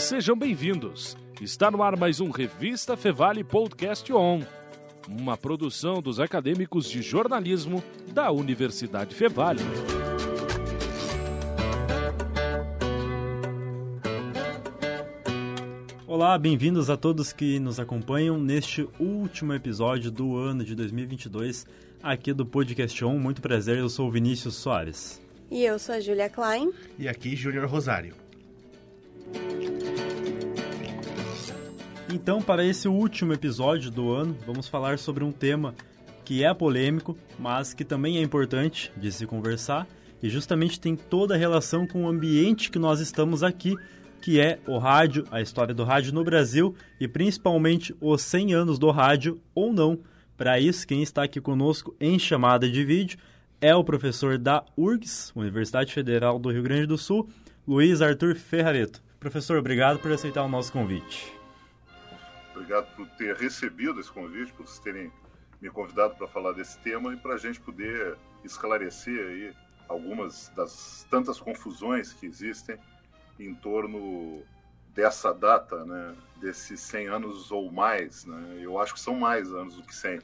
Sejam bem-vindos. Está no ar mais um Revista Fevale Podcast On, uma produção dos acadêmicos de jornalismo da Universidade Fevale. Olá, bem-vindos a todos que nos acompanham neste último episódio do ano de 2022 aqui do Podcast On. Muito prazer, eu sou o Vinícius Soares. E eu sou a Julia Klein. E aqui, Júnior Rosário. Então, para esse último episódio do ano, vamos falar sobre um tema que é polêmico, mas que também é importante de se conversar e justamente tem toda a relação com o ambiente que nós estamos aqui, que é o rádio, a história do rádio no Brasil e principalmente os 100 anos do rádio ou não. Para isso, quem está aqui conosco em chamada de vídeo é o professor da URGS, Universidade Federal do Rio Grande do Sul, Luiz Arthur Ferrareto. Professor, obrigado por aceitar o nosso convite. Obrigado por ter recebido esse convite, por vocês terem me convidado para falar desse tema e para a gente poder esclarecer aí algumas das tantas confusões que existem em torno dessa data, né, desses 100 anos ou mais, né? Eu acho que são mais anos do que 100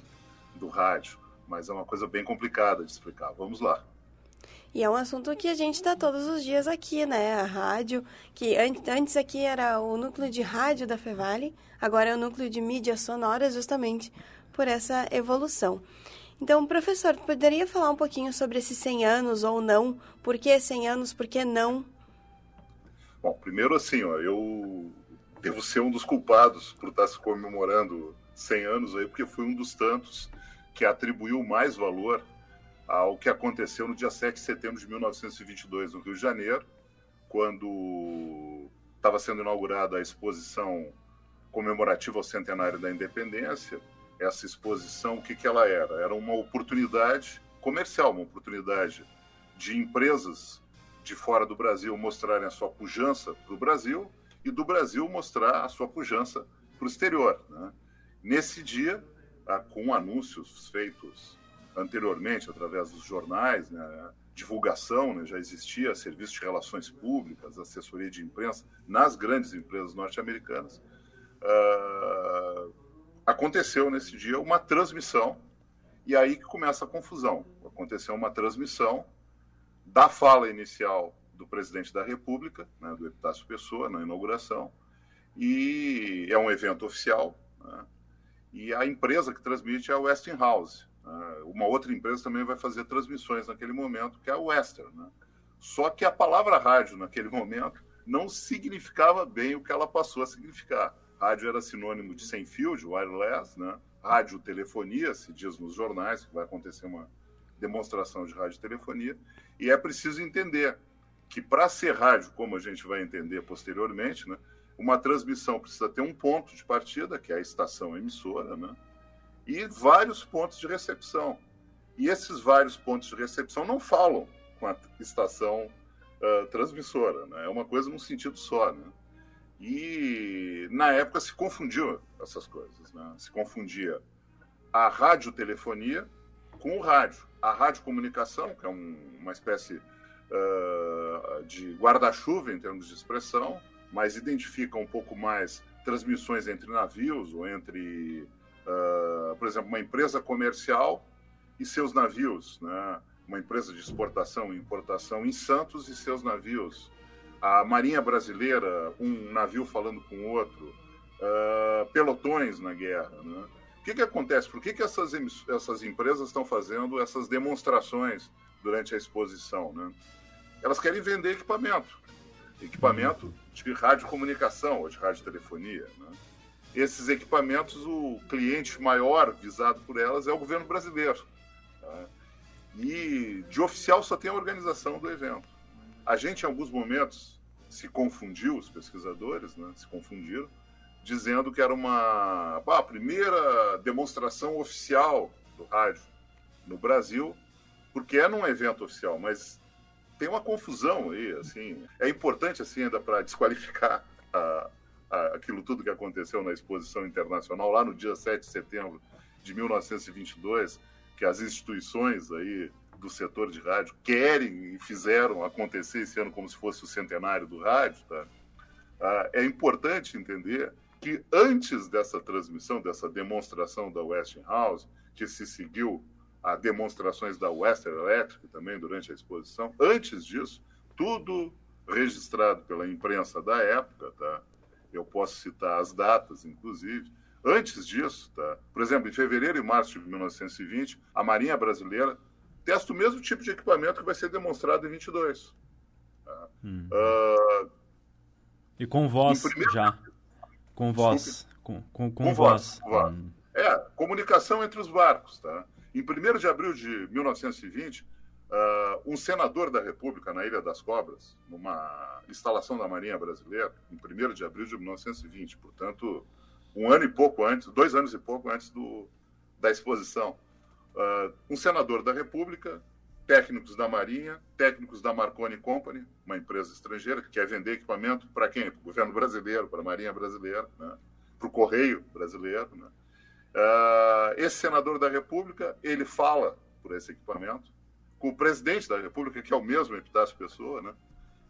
do rádio mas é uma coisa bem complicada de explicar. Vamos lá. E é um assunto que a gente está todos os dias aqui, né? A rádio, que antes aqui era o núcleo de rádio da Fevale, agora é o núcleo de mídia sonora, justamente por essa evolução. Então, professor, poderia falar um pouquinho sobre esses 100 anos ou não? Por que 100 anos, por que não? Bom, primeiro assim, ó, eu devo ser um dos culpados por estar se comemorando 100 anos aí, porque fui um dos tantos que atribuiu mais valor ao que aconteceu no dia 7 de setembro de 1922, no Rio de Janeiro, quando estava sendo inaugurada a exposição comemorativa ao centenário da independência. Essa exposição, o que, que ela era? Era uma oportunidade comercial, uma oportunidade de empresas de fora do Brasil mostrarem a sua pujança para o Brasil e do Brasil mostrar a sua pujança para o exterior. Né? Nesse dia, tá, com anúncios feitos anteriormente através dos jornais, né, divulgação, né, já existia serviço de relações públicas, assessoria de imprensa nas grandes empresas norte-americanas. Uh, aconteceu nesse dia uma transmissão e aí que começa a confusão. Aconteceu uma transmissão da fala inicial do presidente da República, né, do Epitácio Pessoa, na inauguração, e é um evento oficial. Né, e a empresa que transmite é a Westinghouse. Né? Uma outra empresa também vai fazer transmissões naquele momento, que é a Western. Né? Só que a palavra rádio, naquele momento, não significava bem o que ela passou a significar. Rádio era sinônimo de sem fio, de wireless, né? radiotelefonia, se diz nos jornais que vai acontecer uma demonstração de radiotelefonia, e é preciso entender que para ser rádio, como a gente vai entender posteriormente, né, uma transmissão precisa ter um ponto de partida, que é a estação emissora, né? E vários pontos de recepção. E esses vários pontos de recepção não falam com a estação uh, transmissora, né? é uma coisa num sentido só. Né? E na época se confundiu essas coisas, né? se confundia a radiotelefonia com o rádio. A radiocomunicação, que é um, uma espécie uh, de guarda-chuva em termos de expressão, mas identifica um pouco mais transmissões entre navios ou entre, uh, por exemplo, uma empresa comercial e seus navios, né? uma empresa de exportação e importação em Santos e seus navios. A Marinha Brasileira, um navio falando com outro, uh, pelotões na guerra. Né? O que, que acontece? Por que, que essas, essas empresas estão fazendo essas demonstrações durante a exposição? Né? Elas querem vender equipamento equipamento de radiocomunicação ou de radiotelefonia. Né? Esses equipamentos, o cliente maior visado por elas é o governo brasileiro. Tá? E de oficial só tem a organização do evento. A gente, em alguns momentos, se confundiu, os pesquisadores né, se confundiram, dizendo que era uma a primeira demonstração oficial do rádio no Brasil, porque é num evento oficial, mas tem uma confusão aí, assim. É importante, assim, ainda para desqualificar a, aquilo tudo que aconteceu na exposição internacional lá no dia 7 de setembro de 1922, que as instituições aí do setor de rádio querem e fizeram acontecer esse ano como se fosse o centenário do rádio, tá? ah, é importante entender que antes dessa transmissão, dessa demonstração da Westinghouse, que se seguiu a demonstrações da Western Electric também durante a exposição, antes disso, tudo registrado pela imprensa da época, tá? Eu posso citar as datas, inclusive. Antes disso, tá? Por exemplo, em fevereiro e março de 1920, a Marinha Brasileira testa o mesmo tipo de equipamento que vai ser demonstrado em 22. Tá? Hum. Uh, e com voz primeiro... já. Com voz. Com, com, com, com, voz. voz. Hum. É, comunicação entre os barcos. Tá? Em 1 de abril de 1920, uh, um senador da República na Ilha das Cobras, numa instalação da Marinha Brasileira, em 1 de abril de 1920, portanto, um ano e pouco antes, dois anos e pouco antes do, da exposição. Uh, um senador da República técnicos da Marinha, técnicos da Marconi Company, uma empresa estrangeira que quer vender equipamento para quem? Para o governo brasileiro, para a Marinha brasileira, né? para o Correio brasileiro. Né? Uh, esse senador da República, ele fala por esse equipamento com o presidente da República, que é o mesmo Epitácio Pessoa, né?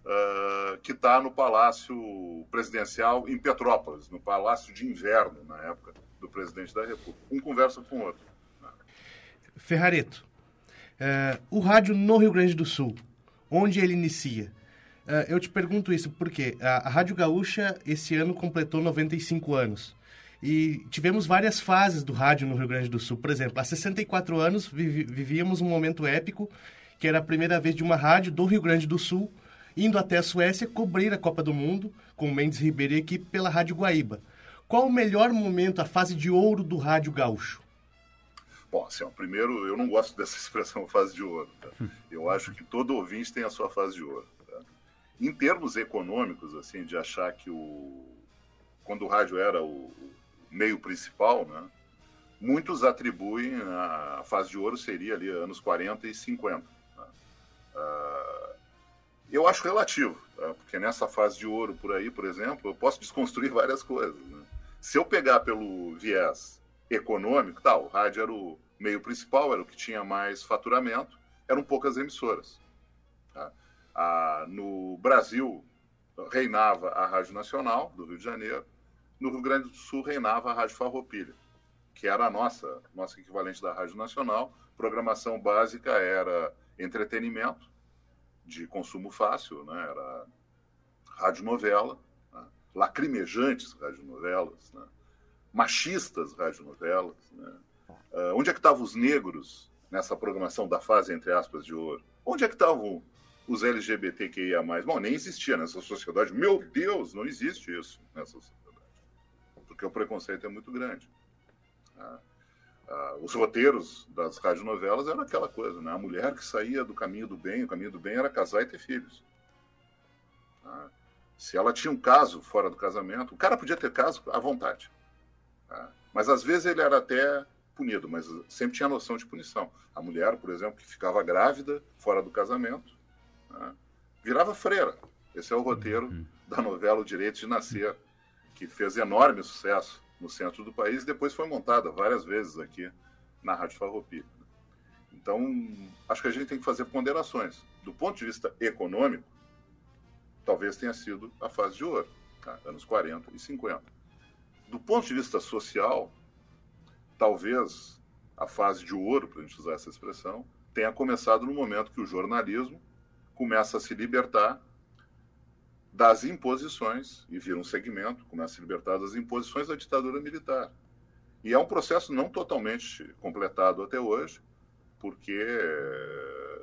Uh, que está no Palácio Presidencial em Petrópolis, no Palácio de Inverno, na época do presidente da República. Um conversa com o outro. Né? Ferrareto, Uh, o rádio no Rio Grande do Sul, onde ele inicia? Uh, eu te pergunto isso porque a, a Rádio Gaúcha esse ano completou 95 anos. E tivemos várias fases do rádio no Rio Grande do Sul. Por exemplo, há 64 anos vivíamos um momento épico, que era a primeira vez de uma rádio do Rio Grande do Sul indo até a Suécia cobrir a Copa do Mundo com Mendes Ribeiro e equipe pela Rádio Guaíba. Qual o melhor momento, a fase de ouro do rádio gaúcho? Bom, assim, ó, primeiro, eu não gosto dessa expressão fase de ouro. Tá? Eu acho que todo ouvinte tem a sua fase de ouro. Tá? Em termos econômicos, assim, de achar que o quando o rádio era o meio principal, né, muitos atribuem a fase de ouro seria ali anos 40 e 50. Tá? Uh, eu acho relativo, tá? porque nessa fase de ouro por aí, por exemplo, eu posso desconstruir várias coisas. Né? Se eu pegar pelo viés econômico, tá, o rádio era o meio principal, era o que tinha mais faturamento, eram poucas emissoras. Tá? Ah, no Brasil, reinava a Rádio Nacional, do Rio de Janeiro, no Rio Grande do Sul reinava a Rádio Farroupilha, que era a nossa, nossa equivalente da Rádio Nacional. Programação básica era entretenimento, de consumo fácil, né? era radionovela, né? lacrimejantes radionovelas, né? machistas radionovelas. Né? Uh, onde é que estavam os negros nessa programação da fase, entre aspas, de ouro? Onde é que estavam os LGBTQIA+. Bom, nem existia nessa sociedade. Meu Deus, não existe isso nessa sociedade. Porque o preconceito é muito grande. Ah, ah, os roteiros das radionovelas eram aquela coisa, né? A mulher que saía do caminho do bem, o caminho do bem era casar e ter filhos. Ah, se ela tinha um caso fora do casamento, o cara podia ter caso à vontade. Tá? Mas às vezes ele era até punido, mas sempre tinha noção de punição. A mulher, por exemplo, que ficava grávida fora do casamento, né? virava freira. Esse é o roteiro uhum. da novela O Direito de Nascer, que fez enorme sucesso no centro do país e depois foi montada várias vezes aqui na Rádio Farroupilha. Então, acho que a gente tem que fazer ponderações. Do ponto de vista econômico, talvez tenha sido a fase de ouro, tá? anos 40 e 50 do ponto de vista social, talvez a fase de ouro, para a gente usar essa expressão, tenha começado no momento que o jornalismo começa a se libertar das imposições, e vira um segmento, começa a se libertar das imposições da ditadura militar. E é um processo não totalmente completado até hoje, porque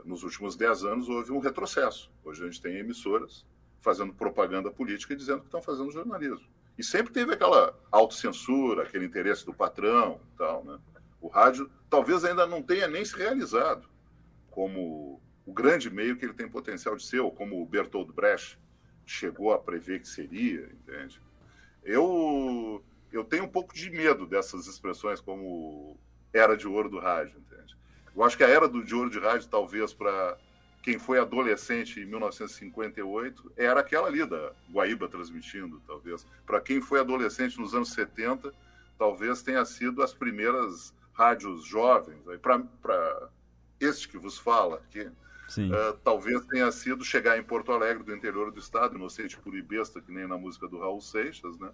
nos últimos dez anos houve um retrocesso. Hoje a gente tem emissoras fazendo propaganda política e dizendo que estão fazendo jornalismo. E sempre teve aquela autocensura, aquele interesse do patrão tal, né? O rádio talvez ainda não tenha nem se realizado como o grande meio que ele tem potencial de ser, ou como o Bertold Brecht chegou a prever que seria, entende? Eu, eu tenho um pouco de medo dessas expressões como era de ouro do rádio, entende? Eu acho que a era do, de ouro de rádio, talvez, para quem foi adolescente em 1958 era aquela ali da Guaíba transmitindo, talvez. Para quem foi adolescente nos anos 70, talvez tenha sido as primeiras rádios jovens. Para este que vos fala aqui, uh, talvez tenha sido chegar em Porto Alegre, do interior do estado, inocente por besta, que nem na música do Raul Seixas, né?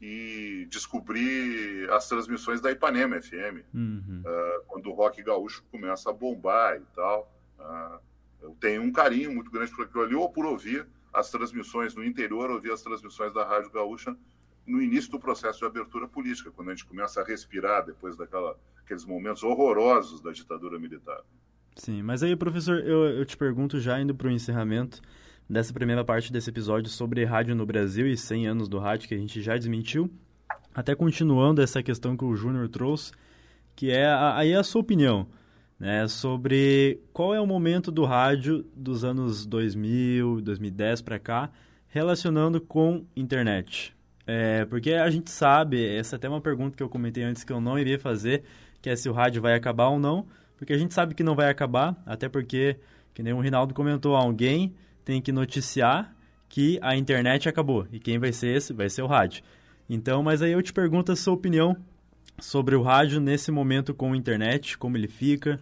e descobrir as transmissões da Ipanema FM, uhum. uh, quando o rock gaúcho começa a bombar e tal. Uh, eu tenho um carinho muito grande por aquilo ali, ou por ouvir as transmissões no interior, ouvir as transmissões da Rádio Gaúcha no início do processo de abertura política, quando a gente começa a respirar depois daqueles momentos horrorosos da ditadura militar. Sim, mas aí, professor, eu, eu te pergunto, já indo para o encerramento dessa primeira parte desse episódio sobre rádio no Brasil e 100 anos do rádio, que a gente já desmentiu, até continuando essa questão que o Júnior trouxe, que é aí a sua opinião né, sobre qual é o momento do rádio dos anos 2000, 2010 para cá, relacionando com internet. É, porque a gente sabe, essa é até uma pergunta que eu comentei antes que eu não iria fazer, que é se o rádio vai acabar ou não, porque a gente sabe que não vai acabar, até porque, que nem o Rinaldo comentou, alguém tem que noticiar que a internet acabou, e quem vai ser esse? Vai ser o rádio. Então, mas aí eu te pergunto a sua opinião sobre o rádio nesse momento com a internet, como ele fica?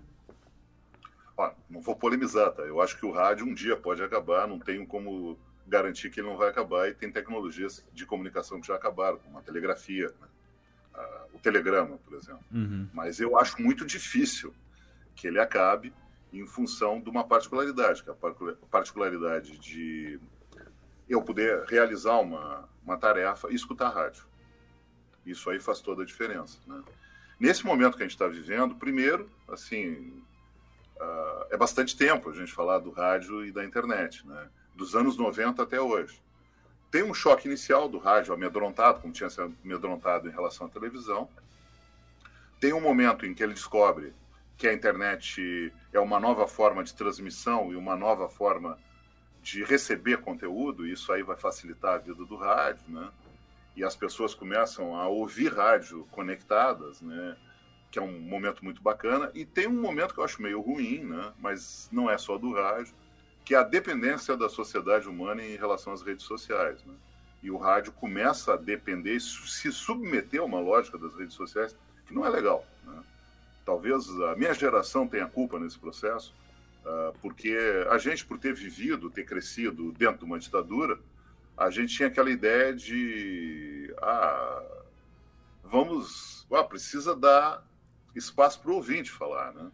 Não vou polemizar, tá? Eu acho que o rádio um dia pode acabar, não tenho como garantir que ele não vai acabar e tem tecnologias de comunicação que já acabaram, como a telegrafia, né? ah, o telegrama, por exemplo. Uhum. Mas eu acho muito difícil que ele acabe em função de uma particularidade, que é a particularidade de eu poder realizar uma, uma tarefa e escutar rádio. Isso aí faz toda a diferença. Né? Nesse momento que a gente está vivendo, primeiro, assim, uh, é bastante tempo a gente falar do rádio e da internet, né? dos anos 90 até hoje. Tem um choque inicial do rádio amedrontado, como tinha sido amedrontado em relação à televisão. Tem um momento em que ele descobre que a internet é uma nova forma de transmissão e uma nova forma de receber conteúdo, isso aí vai facilitar a vida do rádio, né? e as pessoas começam a ouvir rádio conectadas, né? Que é um momento muito bacana. E tem um momento que eu acho meio ruim, né? Mas não é só do rádio, que é a dependência da sociedade humana em relação às redes sociais, né? E o rádio começa a depender, se submeter a uma lógica das redes sociais que não é legal? Talvez a minha geração tenha culpa nesse processo, uh, porque a gente, por ter vivido, ter crescido dentro de uma ditadura, a gente tinha aquela ideia de ah, vamos, ah, precisa dar espaço para o ouvinte falar, né?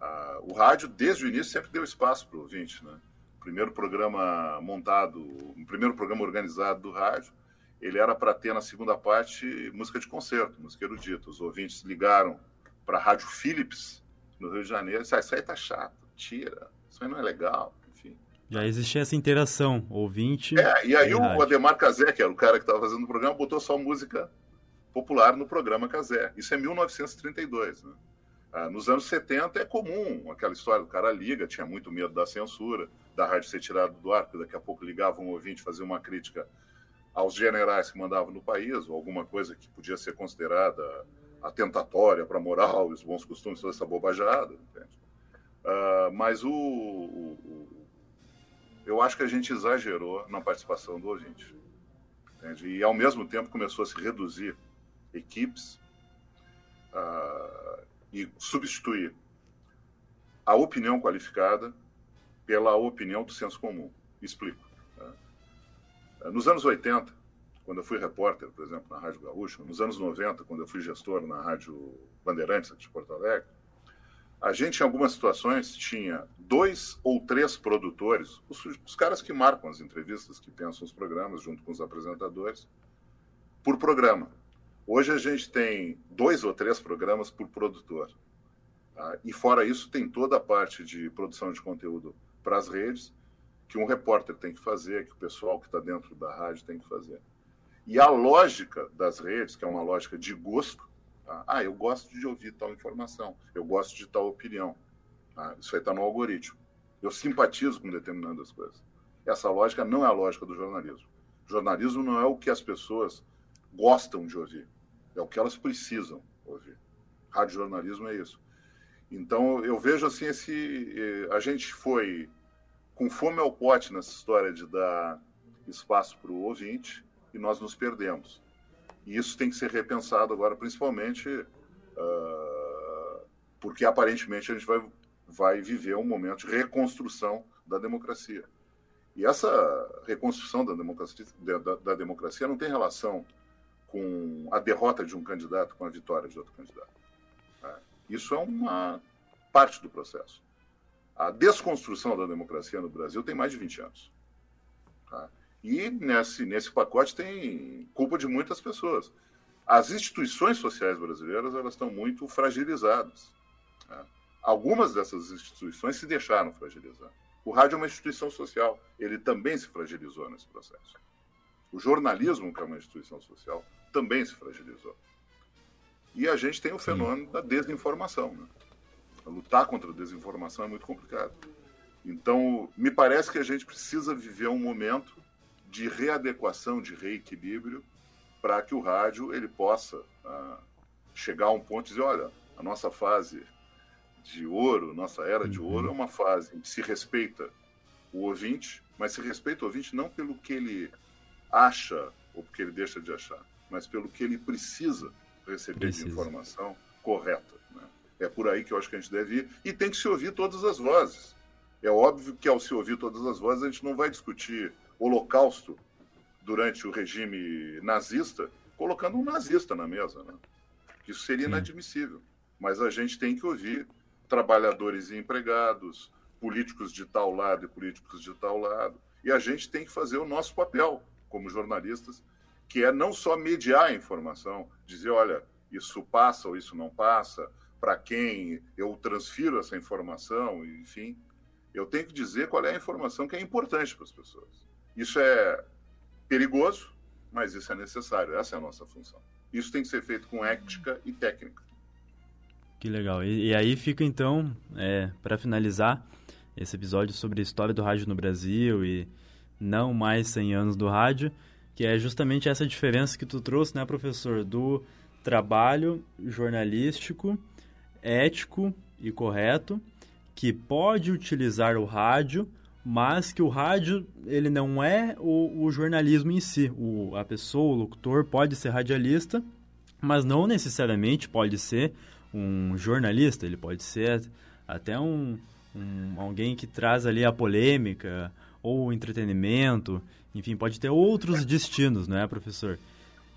Ah, o rádio desde o início sempre deu espaço para o ouvinte, né? O primeiro programa montado, o primeiro programa organizado do rádio, ele era para ter na segunda parte música de concerto, música erudita. Os ouvintes ligaram para a Rádio Philips no Rio de Janeiro e disseram, ah, isso aí tá chato, tira, isso aí não é legal. Já existia essa interação, ouvinte. É, e aí o Ademar Cazé, que era o cara que estava fazendo o programa, botou só música popular no programa Cazé. Isso é 1932, né? Ah, nos anos 70 é comum aquela história do cara liga, tinha muito medo da censura, da rádio ser tirada do ar, porque daqui a pouco ligava um ouvinte fazer uma crítica aos generais que mandavam no país, ou alguma coisa que podia ser considerada atentatória para a moral e os bons costumes, toda essa bobajada, entende? Uh, mas o, o, eu acho que a gente exagerou na participação do ouvinte. Entende? E, ao mesmo tempo, começou a se reduzir equipes uh, e substituir a opinião qualificada pela opinião do senso comum. Explico. Tá? Nos anos 80, quando eu fui repórter, por exemplo, na Rádio Gaúcha, nos anos 90, quando eu fui gestor na Rádio Bandeirantes, de Porto Alegre, a gente, em algumas situações, tinha dois ou três produtores, os, os, caras que marcam as entrevistas, que pensam os programas, junto com os apresentadores, por programa. Hoje a gente tem dois ou três programas por produtor. Tá? E fora isso, tem toda a parte de produção de conteúdo para as redes, que um repórter tem que fazer, que o pessoal que está dentro da rádio tem que fazer. E a lógica das redes, que é uma lógica de gosto, Tá? Ah, eu gosto de ouvir tal informação, eu gosto de tal opinião. Tá? Isso aí está no algoritmo. Eu simpatizo com determinadas coisas. Essa lógica não é a lógica do jornalismo. jornalismo não é o que as pessoas gostam de ouvir, é o que elas precisam ouvir. Rádio jornalismo é isso. Então eu vejo assim esse eh, a gente foi com fome ao pote nessa história de dar espaço para o ouvinte e nós nos perdemos. E isso tem que ser repensado agora, principalmente uh, porque aparentemente a gente vai vai viver um momento de reconstrução da democracia. E essa reconstrução da democracia, da, da democracia não tem relação com a derrota de um candidato com a vitória de outro candidato. Né? Isso é uma parte do processo. A desconstrução da democracia no Brasil tem mais de 20 anos. E nesse, nesse pacote tem culpa de muitas pessoas. As instituições sociais brasileiras elas estão muito fragilizadas. Tá? Algumas dessas instituições se deixaram fragilizar. O rádio é uma instituição social, ele também se fragilizou nesse processo. O jornalismo, que é uma instituição social, também se fragilizou. E a gente tem o fenômeno da desinformação. Né? Lutar contra a desinformação é muito complicado. Então, me parece que a gente precisa viver um momento de readequação, de reequilíbrio, para que o rádio ele possa ah, chegar a um ponto e dizer, olha, a nossa fase de ouro, nossa era de ouro, é uhum. uma fase em que se respeita o ouvinte, mas se respeita o ouvinte não pelo que ele acha ou porque ele deixa de achar, mas pelo que ele precisa receber precisa. de informação correta. Né? É por aí que eu acho que a gente deve ir. E tem que se ouvir todas as vozes. É óbvio que ao se ouvir todas as vozes, a gente não vai discutir holocausto durante o regime nazista, colocando um nazista na mesa. Né? Isso seria inadmissível. Mas a gente tem que ouvir trabalhadores e empregados, políticos de tal lado e políticos de tal lado. E a gente tem que fazer o nosso papel como jornalistas, que é não só mediar a informação, dizer, olha, isso passa ou isso não passa, para quem eu transfiro essa informação, enfim. Eu tenho que dizer qual é a informação que é importante para as pessoas. Isso é perigoso, mas isso é necessário, essa é a nossa função. Isso tem que ser feito com ética e técnica. Que legal. E, e aí fica então, é, para finalizar esse episódio sobre a história do rádio no Brasil e não mais 100 anos do rádio, que é justamente essa diferença que tu trouxe, né, professor, do trabalho jornalístico, ético e correto, que pode utilizar o rádio, mas que o rádio ele não é o, o jornalismo em si. O, a pessoa, o locutor, pode ser radialista, mas não necessariamente pode ser um jornalista, ele pode ser até um, um alguém que traz ali a polêmica, ou o entretenimento, enfim, pode ter outros destinos, não é, professor?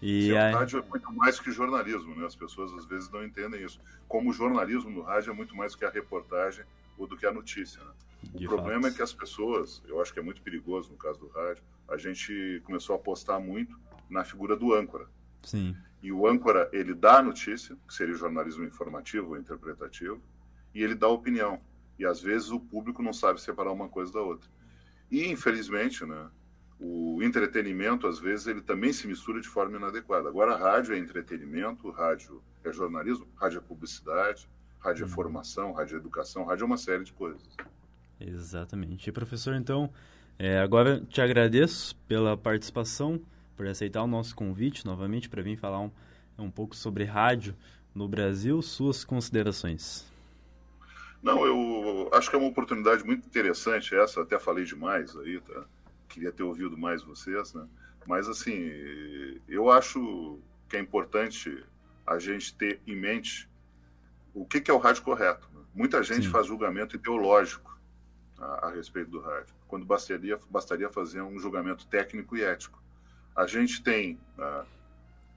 E Sim, a... rádio é muito mais que jornalismo, né? As pessoas às vezes não entendem isso. Como o jornalismo no rádio é muito mais que a reportagem do que a notícia. Né? O De problema fato. é que as pessoas, eu acho que é muito perigoso no caso do rádio, a gente começou a apostar muito na figura do âncora. Sim. E o âncora, ele dá a notícia, que seria o jornalismo informativo ou interpretativo, e ele dá a opinião. E às vezes o público não sabe separar uma coisa da outra. E, infelizmente, né, o entretenimento, às vezes, ele também se mistura de forma inadequada. Agora, rádio é entretenimento, rádio é jornalismo, rádio é publicidade, rádio é uhum. formação, rádio é educação, rádio é uma série de coisas. Exatamente. E, professor, então, é, agora te agradeço pela participação, por aceitar o nosso convite novamente para vir falar um, um pouco sobre rádio no Brasil. Suas considerações. Não, eu acho que é uma oportunidade muito interessante essa, até falei demais aí, tá? Queria ter ouvido mais vocês, né? Mas, assim, eu acho que é importante a gente ter em mente o que, que é o rádio correto. Né? Muita gente Sim. faz julgamento ideológico a, a, respeito do rádio, quando bastaria, bastaria fazer um julgamento técnico e ético. A gente tem uh,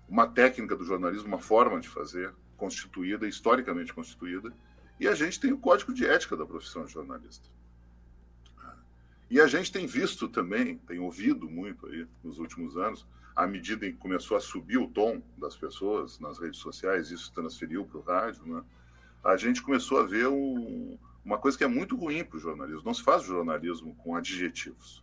uma técnica do jornalismo, uma forma de fazer, constituída, historicamente constituída, e a gente tem o código de ética da profissão de jornalista. E a gente tem visto também, tem ouvido muito aí nos últimos anos, à medida em que começou a subir o tom das pessoas nas redes sociais, isso transferiu para o rádio, né? A gente começou a ver um, uma coisa que é muito ruim para o jornalismo. Não se faz jornalismo com adjetivos.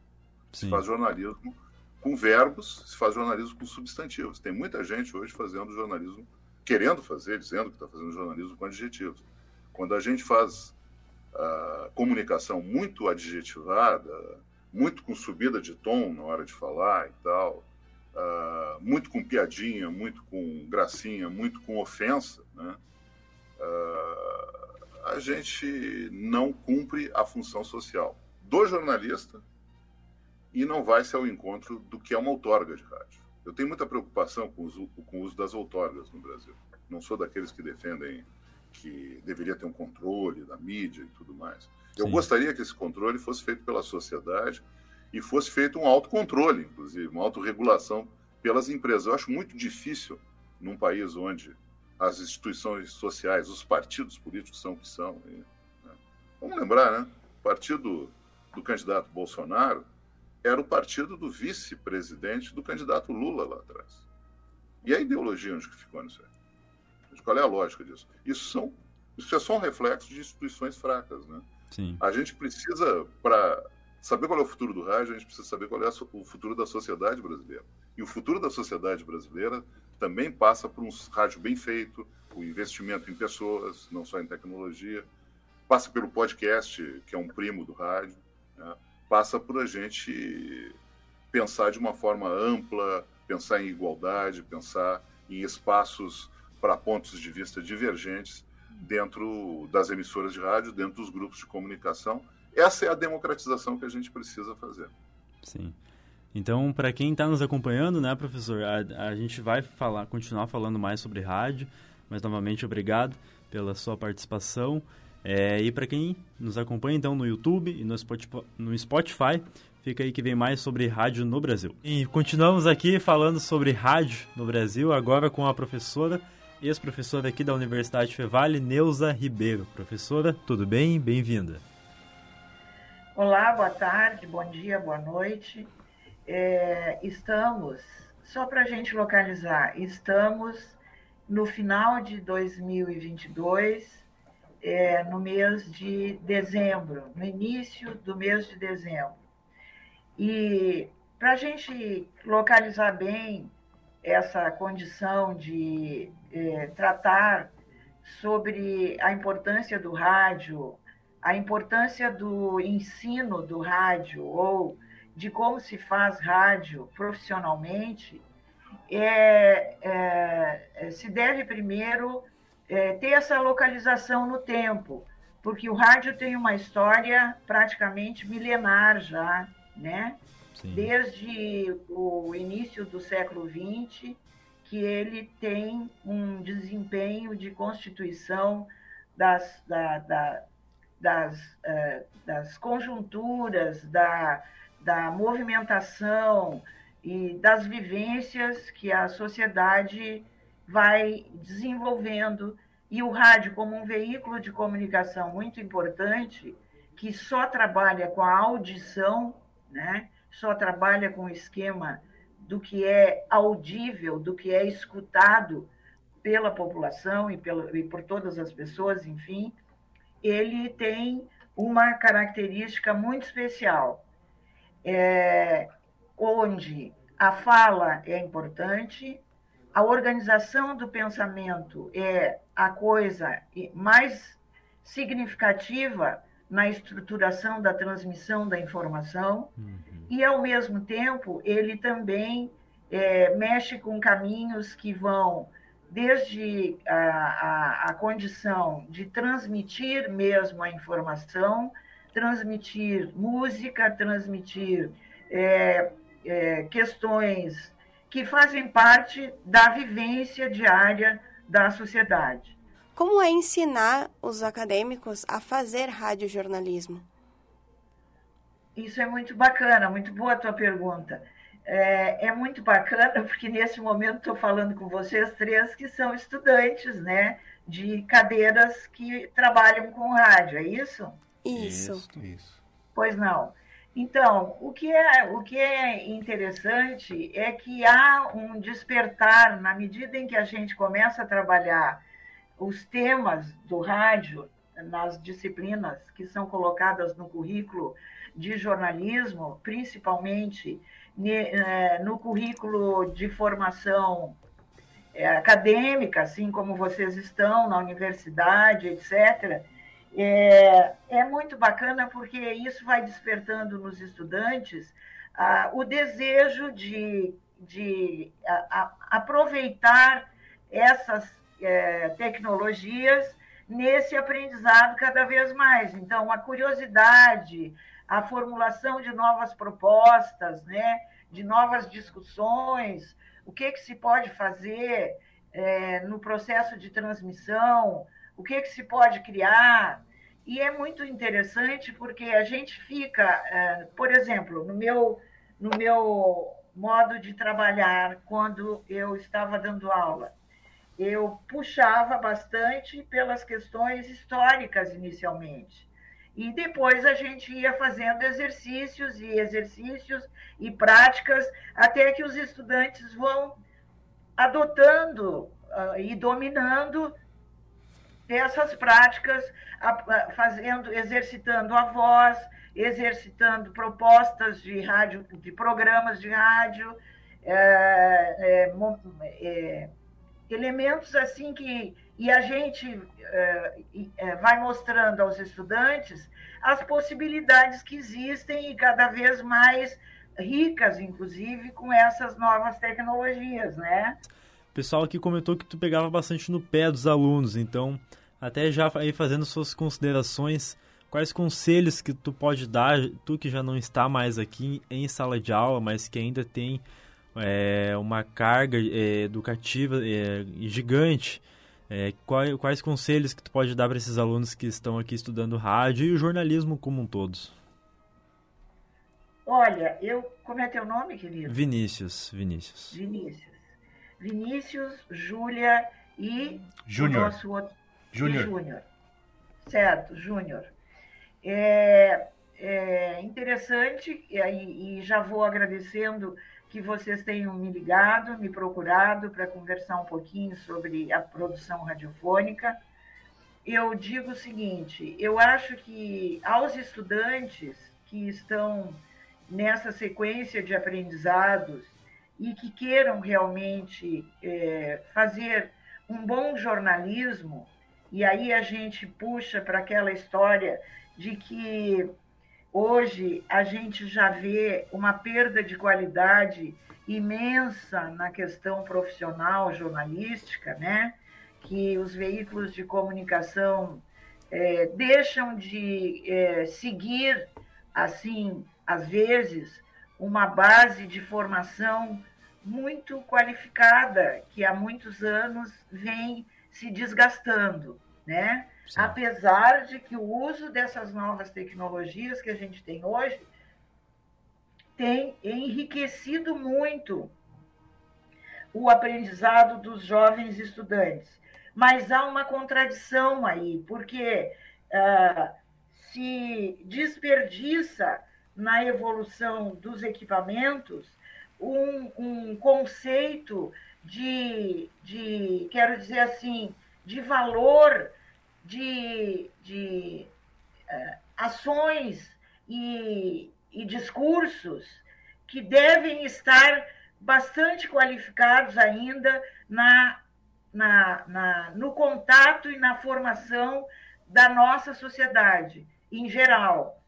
Sim. Se faz jornalismo com verbos, se faz jornalismo com substantivos. Tem muita gente hoje fazendo jornalismo, querendo fazer, dizendo que está fazendo jornalismo com adjetivos. Quando a gente faz uh, comunicação muito adjetivada, muito com subida de tom na hora de falar e tal, uh, muito com piadinha, muito com gracinha, muito com ofensa, né? Uh, a gente não cumpre a função social do jornalista e não vai ser ao encontro do que é uma outorga de rádio. Eu tenho muita preocupação com o uso, com o uso das outorgas no Brasil. Não sou daqueles que defendem que deveria ter um controle da mídia e tudo mais. Eu Sim. gostaria que esse controle fosse feito pela sociedade e fosse feito um autocontrole, inclusive, uma autorregulação pelas empresas. Eu acho muito difícil, num país onde as instituições sociais, os partidos políticos são o que são. E, né? Vamos lembrar, né? O partido do candidato Bolsonaro era o partido do vice-presidente do candidato Lula lá atrás. E a ideologia onde que ficou nisso aí? Qual é a lógica disso? Isso, são, isso é só um reflexo de instituições fracas, né? Sim. A gente precisa, para saber qual é o futuro do rádio, a gente precisa saber qual é o futuro da sociedade brasileira. E o futuro da sociedade brasileira também passa por um rádio bem feito, o investimento em pessoas, não só em tecnologia, passa pelo podcast, que é um primo do rádio, né? passa por a gente pensar de uma forma ampla, pensar em igualdade, pensar em espaços para pontos de vista divergentes dentro das emissoras de rádio, dentro dos grupos de comunicação. Essa é a democratização que a gente precisa fazer. Sim. Então, para quem está nos acompanhando, né, professor, a, a, gente vai falar, continuar falando mais sobre rádio, mas novamente obrigado pela sua participação. É, e para quem nos acompanha então no YouTube e no Spotify, fica aí que vem mais sobre rádio no Brasil. E continuamos aqui falando sobre rádio no Brasil, agora com a professora, ex-professora aqui da Universidade Fevale, Neuza Ribeiro. Professora, tudo bem? Bem-vinda. Olá, boa tarde, bom dia, boa noite é, estamos, só para a gente localizar, estamos no final de 2022, é, no mês de dezembro, no início do mês de dezembro. E para a gente localizar bem essa condição de é, tratar sobre a importância do rádio, a importância do ensino do rádio ou de como se faz rádio profissionalmente, é, é, é, se deve primeiro é, ter essa localização no tempo, porque o rádio tem uma história praticamente milenar já, né? Sim. Desde o início do século XX, que ele tem um desempenho de constituição das, da, da, das, uh, das conjunturas, da, da movimentação e das vivências que a sociedade vai desenvolvendo e o rádio como um veículo de comunicação muito importante que só trabalha com a audição, né? Só trabalha com o esquema do que é audível, do que é escutado pela população e, pela, e por todas as pessoas, enfim, ele tem uma característica muito especial é, onde a fala é importante, a organização do pensamento é a coisa mais significativa na estruturação da transmissão da informação uhum. e, ao mesmo tempo, ele também é, mexe com caminhos que vão desde a, a, a, condição de transmitir mesmo a informação transmitir música, transmitir é, é, questões que fazem parte da vivência diária da sociedade. Como é ensinar os acadêmicos a fazer radiojornalismo? Isso é muito bacana, muito boa a tua pergunta. É, é muito bacana porque nesse momento estou falando com vocês três que são estudantes, né, de cadeiras que trabalham com rádio, é isso? Isso. Isso. Pois não. Então, o que, é, o que é interessante é que há um despertar na medida em que a gente começa a trabalhar os temas do rádio nas disciplinas que são colocadas no currículo de jornalismo, principalmente no currículo de formação é, acadêmica, assim como vocês estão na universidade, etc é, é muito bacana porque isso vai despertando nos estudantes ah, o desejo de, de a, a, aproveitar essas é, tecnologias nesse aprendizado cada vez mais. Então, a curiosidade, a formulação de novas propostas, né, de novas discussões, o que, que se pode fazer é, no processo de transmissão, o que, que se pode criar. E é muito interessante porque a gente fica, é, por exemplo, no meu, no meu modo de trabalhar quando eu estava dando aula, eu puxava bastante pelas questões históricas inicialmente. E depois a gente ia fazendo exercícios e exercícios e práticas até que os estudantes vão adotando uh, e dominando essas práticas, fazendo, exercitando a voz, exercitando propostas de rádio, de programas de rádio, é, é, é, elementos assim que e a gente é, é, vai mostrando aos estudantes as possibilidades que existem e cada vez mais ricas, inclusive, com essas novas tecnologias, né? O pessoal aqui comentou que tu pegava bastante no pé dos alunos, então, até já aí fazendo suas considerações, quais conselhos que tu pode dar, tu que já não está mais aqui em sala de aula, mas que ainda tem é, uma carga é, educativa é, gigante, é, quais, quais conselhos que tu pode dar para esses alunos que estão aqui estudando rádio e o jornalismo como um todo? Olha, eu. Como é teu nome, querido? Vinícius. Vinícius. Vinícius. Vinícius, Júlia e. Júnior. Outro... Júnior. Júnior. Certo, Júnior. É, é interessante, e, e já vou agradecendo que vocês tenham me ligado, me procurado para conversar um pouquinho sobre a produção radiofônica. Eu digo o seguinte: eu acho que aos estudantes que estão nessa sequência de aprendizados e que queiram realmente é, fazer um bom jornalismo, e aí a gente puxa para aquela história de que hoje a gente já vê uma perda de qualidade imensa na questão profissional jornalística, né? Que os veículos de comunicação é, deixam de é, seguir assim às vezes, uma base de formação muito qualificada, que há muitos anos vem se desgastando, né? Sim. Apesar de que o uso dessas novas tecnologias que a gente tem hoje tem enriquecido muito o aprendizado dos jovens estudantes. Mas há uma contradição aí, porque uh, se desperdiça na evolução dos equipamentos um, um conceito de, de, quero dizer assim, de valor, de, de uh, ações e, e discursos que devem estar bastante qualificados ainda na, na, na, no contato e na formação da nossa sociedade em geral.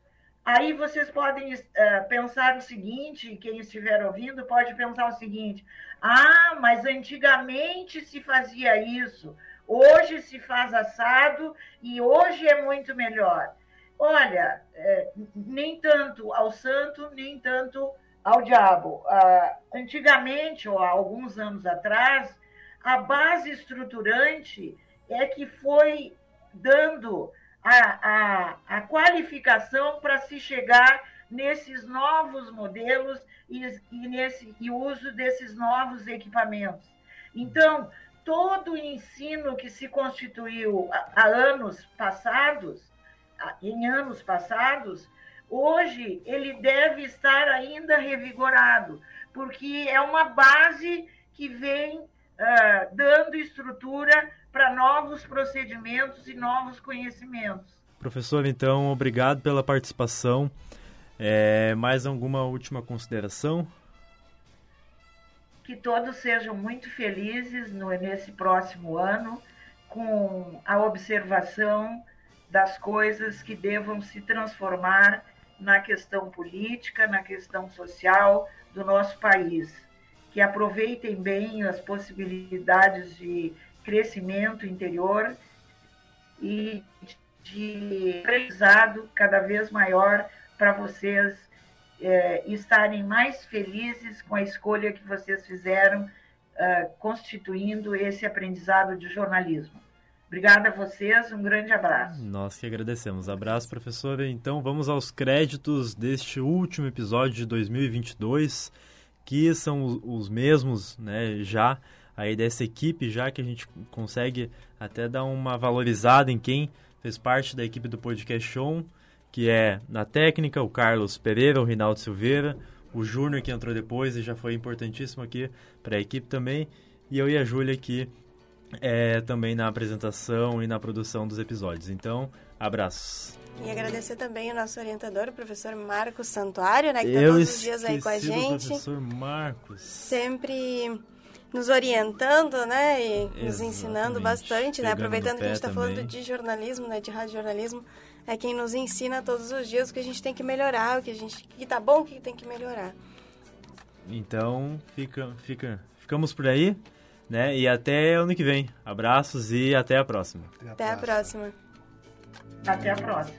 Aí vocês podem uh, pensar o seguinte, quem estiver ouvindo pode pensar o seguinte: ah, mas antigamente se fazia isso, hoje se faz assado e hoje é muito melhor. Olha, é, nem tanto ao santo, nem tanto ao diabo. Uh, antigamente, ou há alguns anos atrás, a base estruturante é que foi dando a, a, a qualificação para se chegar nesses novos modelos e, e, nesse, e uso desses novos equipamentos. Então, todo o ensino que se constituiu há anos passados, em anos passados, hoje ele deve estar ainda revigorado, porque é uma base que vem uh, dando estrutura para novos procedimentos e novos conhecimentos. Professor, então, obrigado pela participação. É, mais alguma última consideração? Que todos sejam muito felizes no, nesse próximo ano, com a observação das coisas que devam se transformar na questão política, na questão social do nosso país. Que aproveitem bem as possibilidades de crescimento interior e de aprendizado cada vez maior para vocês é, estarem mais felizes com a escolha que vocês fizeram uh, constituindo esse aprendizado de jornalismo. Obrigada a vocês, um grande abraço. Nós que agradecemos. Abraço, professora. Então vamos aos créditos deste último episódio de 2022, que são os mesmos, né, já aí dessa equipe, já que a gente consegue até dar uma valorizada em quem fez parte da equipe do Podcast Show, que é na técnica o Carlos Pereira, o Rinaldo Silveira, o Júnior que entrou depois e já foi importantíssimo aqui para a equipe também, e eu e a Júlia aqui é, também na apresentação e na produção dos episódios. Então, abraços. E agradecer também o nosso orientador, o professor Marcos Santuário, né, que está todos os dias aí com a gente. professor Marcos. Sempre nos orientando, né, e Exatamente. nos ensinando bastante, né, aproveitando que a gente está falando de jornalismo, né, de rádio jornalismo, é quem nos ensina todos os dias o que a gente tem que melhorar, o que a gente que tá bom, o que tem que melhorar. Então, fica, fica, ficamos por aí né? E até ano que vem. Abraços e até a próxima. Até a próxima. Até a próxima.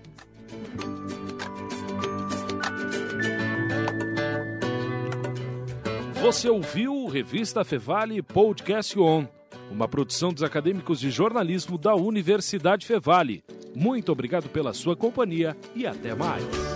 Você ouviu Revista Fevale Podcast On, uma produção dos acadêmicos de jornalismo da Universidade Fevale. Muito obrigado pela sua companhia e até mais.